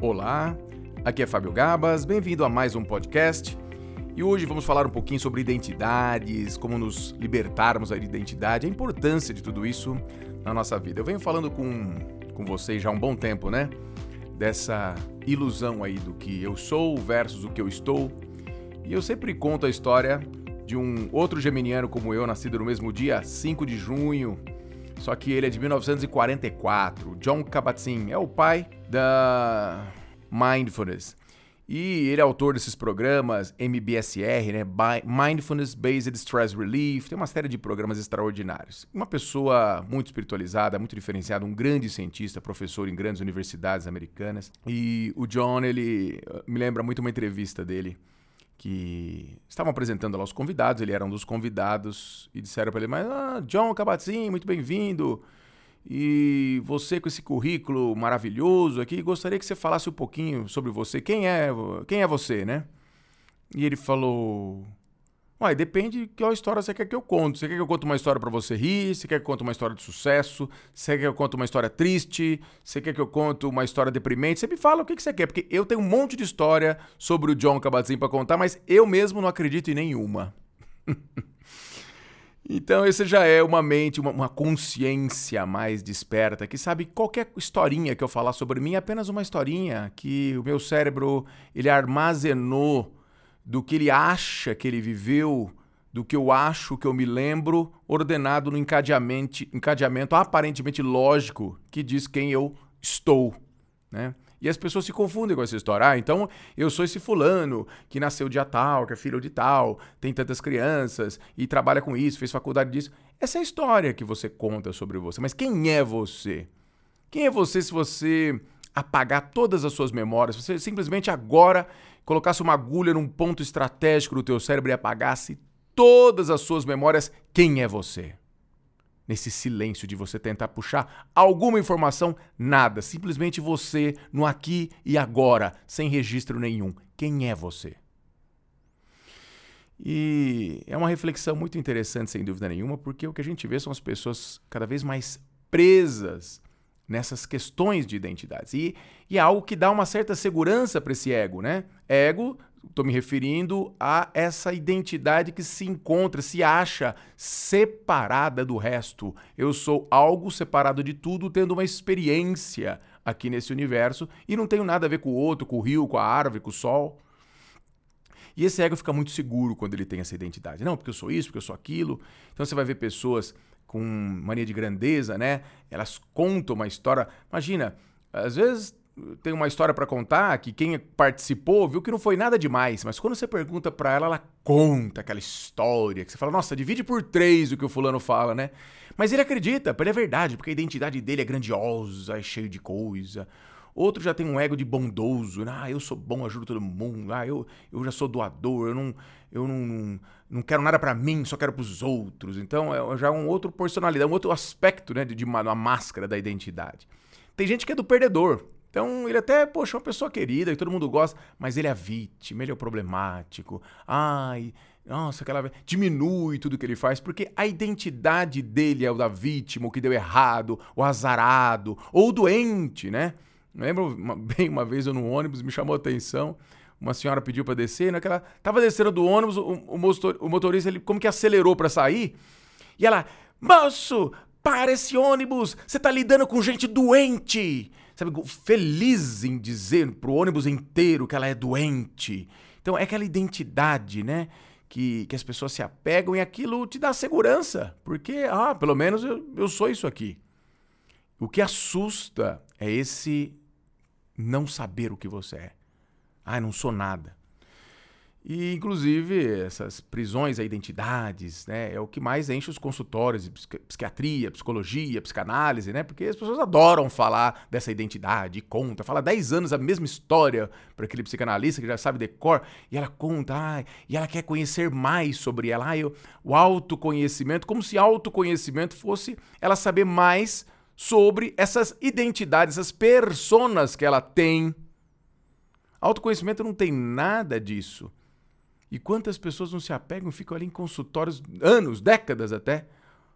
Olá, aqui é Fábio Gabas, bem-vindo a mais um podcast. E hoje vamos falar um pouquinho sobre identidades, como nos libertarmos da identidade, a importância de tudo isso na nossa vida. Eu venho falando com, com vocês já há um bom tempo, né? Dessa ilusão aí do que eu sou versus o que eu estou. E eu sempre conto a história de um outro geminiano como eu, nascido no mesmo dia, 5 de junho só que ele é de 1944. John Kabat-Zinn é o pai da Mindfulness. E ele é autor desses programas MBSR, né? Mindfulness Based Stress Relief. Tem uma série de programas extraordinários. Uma pessoa muito espiritualizada, muito diferenciada, um grande cientista, professor em grandes universidades americanas. E o John, ele me lembra muito uma entrevista dele que estavam apresentando lá os convidados, ele era um dos convidados, e disseram para ele, mas ah, John Cabatzin, muito bem-vindo, e você com esse currículo maravilhoso aqui, gostaria que você falasse um pouquinho sobre você, quem é, quem é você, né? E ele falou, Uai, depende de qual história você quer que eu conte. Você quer que eu conte uma história para você rir? Você quer que eu conte uma história de sucesso? Você quer que eu conte uma história triste? Você quer que eu conte uma história deprimente? Você me fala o que, que você quer, porque eu tenho um monte de história sobre o John Kabat-Zinn para contar, mas eu mesmo não acredito em nenhuma. então, esse já é uma mente, uma, uma consciência mais desperta, que sabe qualquer historinha que eu falar sobre mim é apenas uma historinha que o meu cérebro ele armazenou do que ele acha que ele viveu, do que eu acho que eu me lembro, ordenado no encadeamento, encadeamento aparentemente lógico que diz quem eu estou, né? E as pessoas se confundem com essa história. Ah, então eu sou esse fulano que nasceu dia tal, que é filho de tal, tem tantas crianças e trabalha com isso, fez faculdade disso. Essa é a história que você conta sobre você. Mas quem é você? Quem é você se você apagar todas as suas memórias, você simplesmente agora colocasse uma agulha num ponto estratégico do teu cérebro e apagasse todas as suas memórias, quem é você? Nesse silêncio de você tentar puxar alguma informação, nada, simplesmente você no aqui e agora, sem registro nenhum. Quem é você? E é uma reflexão muito interessante, sem dúvida nenhuma, porque o que a gente vê são as pessoas cada vez mais presas nessas questões de identidades. E, e é algo que dá uma certa segurança para esse ego, né? Ego, estou me referindo a essa identidade que se encontra, se acha separada do resto. Eu sou algo separado de tudo, tendo uma experiência aqui nesse universo e não tenho nada a ver com o outro, com o rio, com a árvore, com o sol. E esse ego fica muito seguro quando ele tem essa identidade. Não, porque eu sou isso, porque eu sou aquilo. Então você vai ver pessoas com mania de grandeza, né? Elas contam uma história. Imagina, às vezes tem uma história para contar que quem participou viu que não foi nada demais, mas quando você pergunta para ela, ela conta aquela história que você fala, nossa, divide por três o que o fulano fala, né? Mas ele acredita, ele é verdade, porque a identidade dele é grandiosa, é cheio de coisa. Outro já tem um ego de bondoso. Né? Ah, eu sou bom, ajudo todo mundo. Ah, eu, eu já sou doador. Eu não, eu não, não quero nada para mim, só quero para os outros. Então, é já é um outro personalidade, um outro aspecto né, de, de uma, uma máscara da identidade. Tem gente que é do perdedor. Então, ele até, poxa, é uma pessoa querida, que todo mundo gosta, mas ele é vítima, ele é o problemático. Ai, nossa, aquela. Diminui tudo que ele faz, porque a identidade dele é o da vítima, o que deu errado, o azarado, ou o doente, né? Lembro uma, bem uma vez eu no ônibus, me chamou a atenção. Uma senhora pediu para descer, né? Que ela tava descendo do ônibus, o, o, motor, o motorista ele como que acelerou para sair. E ela, moço, para esse ônibus, você tá lidando com gente doente. Sabe, feliz em dizer pro ônibus inteiro que ela é doente. Então é aquela identidade, né? Que, que as pessoas se apegam e aquilo te dá segurança. Porque, ah, pelo menos eu, eu sou isso aqui. O que assusta é esse não saber o que você é. Ah, não sou nada. E, inclusive, essas prisões a identidades, né, é o que mais enche os consultórios de psiquiatria, psicologia, psicanálise, né, porque as pessoas adoram falar dessa identidade, conta, fala 10 anos a mesma história para aquele psicanalista que já sabe decor, e ela conta, ah, e ela quer conhecer mais sobre ela, ah, eu, o autoconhecimento, como se autoconhecimento fosse ela saber mais sobre essas identidades, essas personas que ela tem. Autoconhecimento não tem nada disso. E quantas pessoas não se apegam, ficam ali em consultórios, anos, décadas até,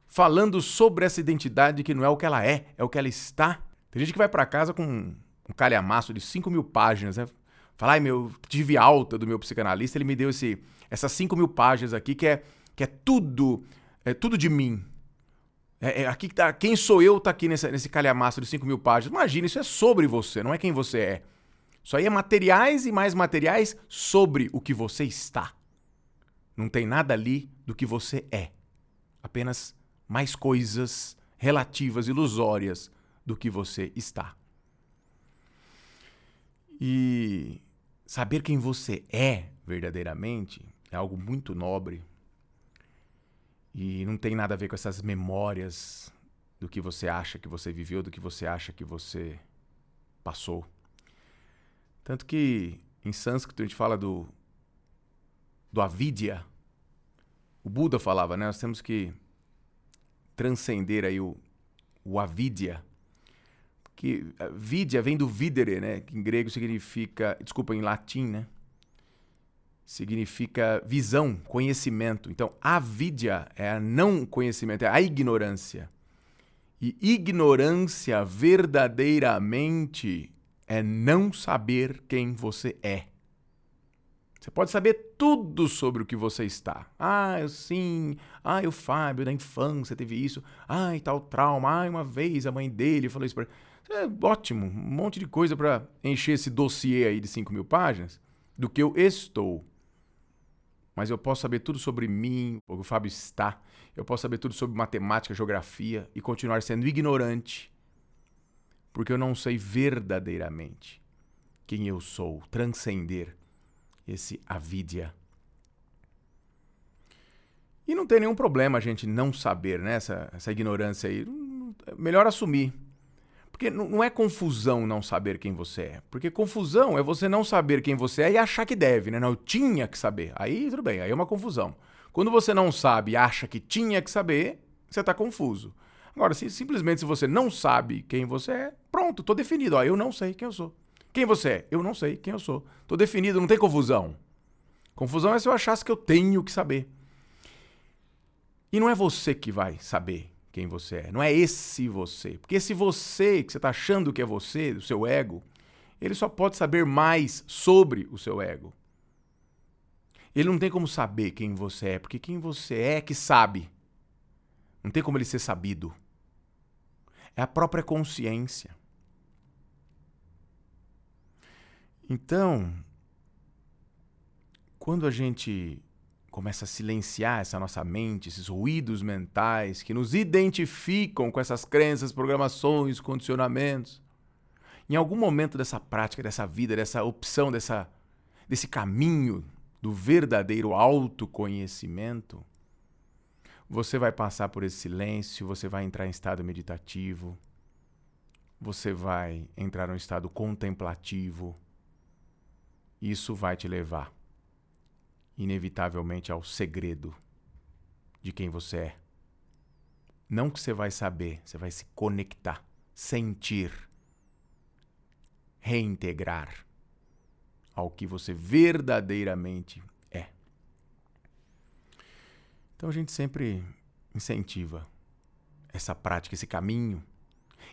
falando sobre essa identidade que não é o que ela é, é o que ela está. Tem gente que vai para casa com um calhamaço de 5 mil páginas, né? Falar, ai meu, tive alta do meu psicanalista, ele me deu esse, essas 5 mil páginas aqui que é, que é tudo, é tudo de mim. É, é aqui tá, quem sou eu tá aqui nesse, nesse calhamaço de 5 mil páginas. Imagina, isso é sobre você, não é quem você é. Isso aí é materiais e mais materiais sobre o que você está. Não tem nada ali do que você é. Apenas mais coisas relativas, ilusórias do que você está. E saber quem você é verdadeiramente é algo muito nobre. E não tem nada a ver com essas memórias do que você acha que você viveu, do que você acha que você passou. Tanto que em sânscrito a gente fala do, do avidya. O Buda falava, né? Nós temos que transcender aí o, o avidya. Que vidya vem do videre, né? Que em grego significa, desculpa, em latim, né? Significa visão, conhecimento. Então, avidya é a não conhecimento, é a ignorância. E ignorância verdadeiramente é não saber quem você é. Você pode saber tudo sobre o que você está. Ah, eu sim. Ah, o Fábio da infância teve isso. Ah, e tal trauma. Ah, uma vez a mãe dele falou isso para é ótimo, um monte de coisa para encher esse dossiê aí de 5 mil páginas do que eu estou. Mas eu posso saber tudo sobre mim, o que o Fábio está. Eu posso saber tudo sobre matemática, geografia e continuar sendo ignorante porque eu não sei verdadeiramente quem eu sou, transcender esse avidya. E não tem nenhum problema a gente não saber, né? Essa, essa ignorância aí. Melhor assumir. Porque não é confusão não saber quem você é. Porque confusão é você não saber quem você é e achar que deve, né? Não, eu tinha que saber. Aí tudo bem, aí é uma confusão. Quando você não sabe e acha que tinha que saber, você está confuso. Agora, se simplesmente se você não sabe quem você é, pronto, tô definido. Ó, eu não sei quem eu sou. Quem você é? Eu não sei quem eu sou. Tô definido, não tem confusão. Confusão é se eu achasse que eu tenho que saber. E não é você que vai saber quem você é. Não é esse você. Porque esse você que você está achando que é você, o seu ego, ele só pode saber mais sobre o seu ego. Ele não tem como saber quem você é, porque quem você é que sabe. Não tem como ele ser sabido é a própria consciência. Então, quando a gente começa a silenciar essa nossa mente, esses ruídos mentais que nos identificam com essas crenças, programações, condicionamentos, em algum momento dessa prática, dessa vida, dessa opção, dessa, desse caminho do verdadeiro autoconhecimento, você vai passar por esse silêncio, você vai entrar em estado meditativo, você vai entrar em um estado contemplativo. Isso vai te levar, inevitavelmente, ao segredo de quem você é. Não que você vai saber, você vai se conectar, sentir, reintegrar ao que você verdadeiramente então a gente sempre incentiva essa prática, esse caminho,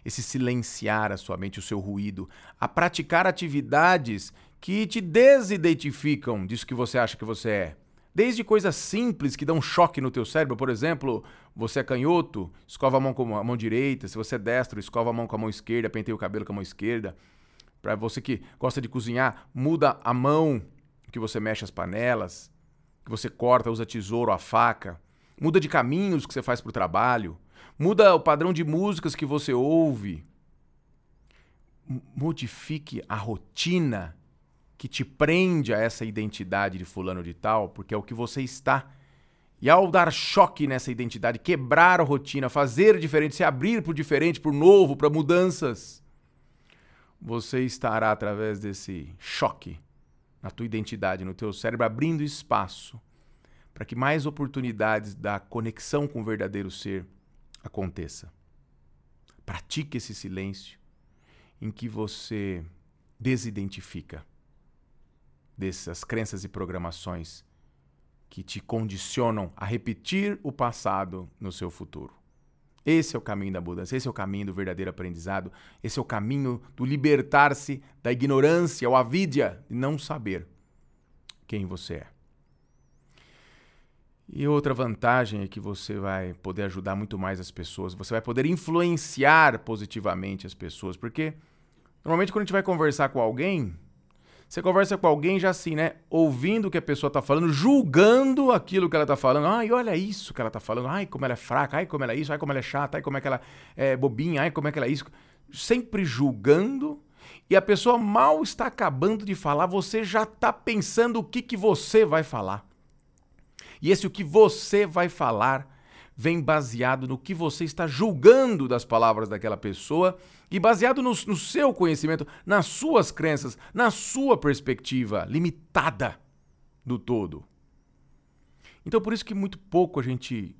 esse silenciar a sua mente, o seu ruído, a praticar atividades que te desidentificam disso que você acha que você é. Desde coisas simples que dão choque no teu cérebro, por exemplo, você é canhoto, escova a mão com a mão direita, se você é destro, escova a mão com a mão esquerda, penteia o cabelo com a mão esquerda. Para você que gosta de cozinhar, muda a mão que você mexe as panelas que você corta, usa tesouro, a faca. Muda de caminhos que você faz para o trabalho. Muda o padrão de músicas que você ouve. Modifique a rotina que te prende a essa identidade de fulano de tal, porque é o que você está. E ao dar choque nessa identidade, quebrar a rotina, fazer diferente, se abrir para o diferente, para o novo, para mudanças, você estará através desse choque na tua identidade, no teu cérebro, abrindo espaço para que mais oportunidades da conexão com o verdadeiro ser aconteça. Pratique esse silêncio em que você desidentifica dessas crenças e programações que te condicionam a repetir o passado no seu futuro. Esse é o caminho da mudança, esse é o caminho do verdadeiro aprendizado, esse é o caminho do libertar-se da ignorância ou avidia e não saber quem você é. E outra vantagem é que você vai poder ajudar muito mais as pessoas, você vai poder influenciar positivamente as pessoas, porque normalmente quando a gente vai conversar com alguém, você conversa com alguém já assim, né? Ouvindo o que a pessoa tá falando, julgando aquilo que ela tá falando. Ai, olha isso que ela tá falando. Ai, como ela é fraca. Ai, como ela é isso. Ai, como ela é chata. Ai, como é que ela é bobinha. Ai, como é que ela é isso. Sempre julgando. E a pessoa mal está acabando de falar, você já tá pensando o que, que você vai falar. E esse o que você vai falar vem baseado no que você está julgando das palavras daquela pessoa e baseado no, no, seu conhecimento, nas suas crenças, na sua perspectiva limitada do todo. Então, por isso que muito pouco a gente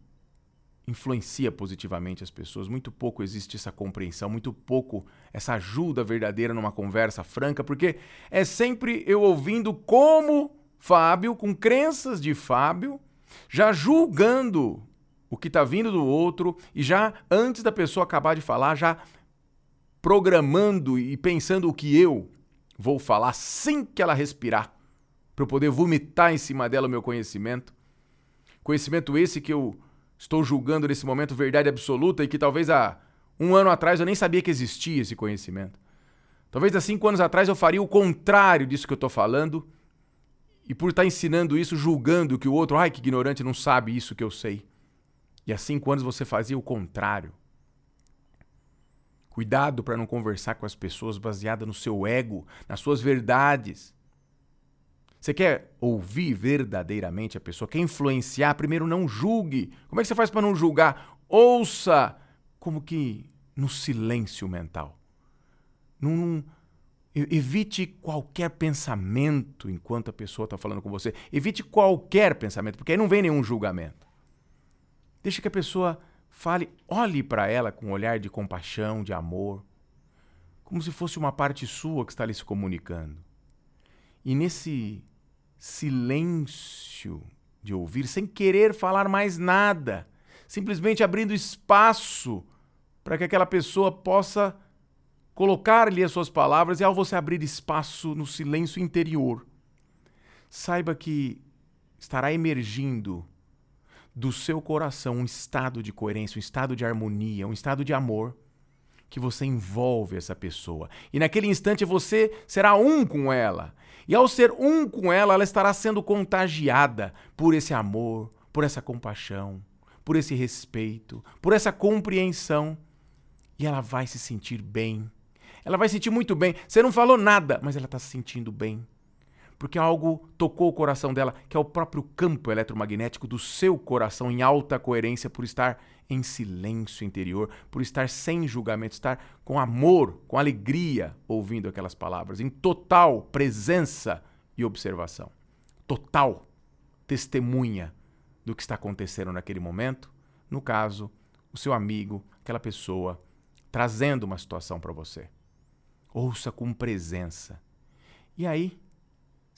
influencia positivamente as pessoas, muito pouco existe essa compreensão, muito pouco essa ajuda verdadeira numa conversa franca, porque é sempre eu ouvindo como Fábio, com crenças de Fábio, já julgando o que está vindo do outro e já antes da pessoa acabar de falar, já programando e pensando o que eu vou falar assim que ela respirar, para eu poder vomitar em cima dela o meu conhecimento. Conhecimento esse que eu estou julgando nesse momento verdade absoluta e que talvez há um ano atrás eu nem sabia que existia esse conhecimento. Talvez há cinco anos atrás eu faria o contrário disso que eu estou falando. E por estar ensinando isso, julgando que o outro, ai que ignorante, não sabe isso que eu sei. E há cinco anos você fazia o contrário. Cuidado para não conversar com as pessoas baseada no seu ego, nas suas verdades. Você quer ouvir verdadeiramente a pessoa, quer influenciar, primeiro não julgue. Como é que você faz para não julgar? Ouça, como que no silêncio mental. Num, evite qualquer pensamento enquanto a pessoa está falando com você. Evite qualquer pensamento, porque aí não vem nenhum julgamento. Deixe que a pessoa fale, olhe para ela com um olhar de compaixão, de amor, como se fosse uma parte sua que está ali se comunicando. E nesse silêncio de ouvir, sem querer falar mais nada, simplesmente abrindo espaço para que aquela pessoa possa colocar-lhe as suas palavras e ao você abrir espaço no silêncio interior, saiba que estará emergindo do seu coração um estado de coerência, um estado de harmonia, um estado de amor que você envolve essa pessoa. E naquele instante você será um com ela. E ao ser um com ela, ela estará sendo contagiada por esse amor, por essa compaixão, por esse respeito, por essa compreensão. E ela vai se sentir bem. Ela vai se sentir muito bem. Você não falou nada, mas ela está se sentindo bem porque algo tocou o coração dela, que é o próprio campo eletromagnético do seu coração em alta coerência por estar em silêncio interior, por estar sem julgamento, estar com amor, com alegria ouvindo aquelas palavras, em total presença e observação. Total testemunha do que está acontecendo naquele momento, no caso, o seu amigo, aquela pessoa trazendo uma situação para você. Ouça com presença. E aí,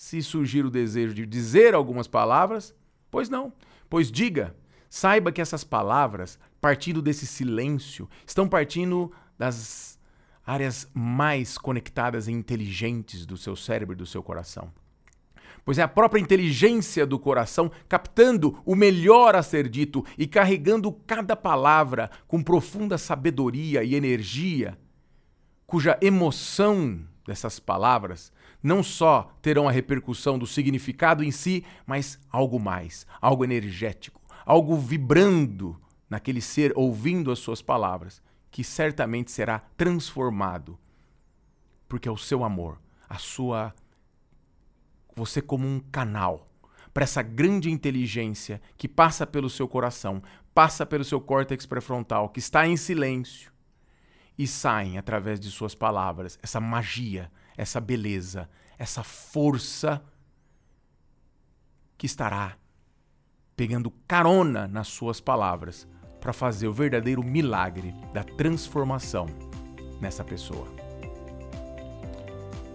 se surgir o desejo de dizer algumas palavras, pois não, pois diga. Saiba que essas palavras, partindo desse silêncio, estão partindo das áreas mais conectadas e inteligentes do seu cérebro e do seu coração. Pois é a própria inteligência do coração captando o melhor a ser dito e carregando cada palavra com profunda sabedoria e energia, cuja emoção dessas palavras não só terão a repercussão do significado em si, mas algo mais, algo energético, algo vibrando naquele ser ouvindo as suas palavras, que certamente será transformado, porque é o seu amor, a sua você como um canal para essa grande inteligência que passa pelo seu coração, passa pelo seu córtex pré-frontal, que está em silêncio e saem através de suas palavras essa magia, essa beleza, essa força que estará pegando carona nas suas palavras para fazer o verdadeiro milagre da transformação nessa pessoa.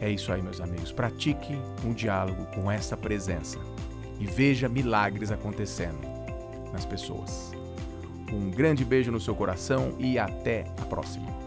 É isso aí, meus amigos. Pratique um diálogo com essa presença e veja milagres acontecendo nas pessoas. Um grande beijo no seu coração e até a próxima.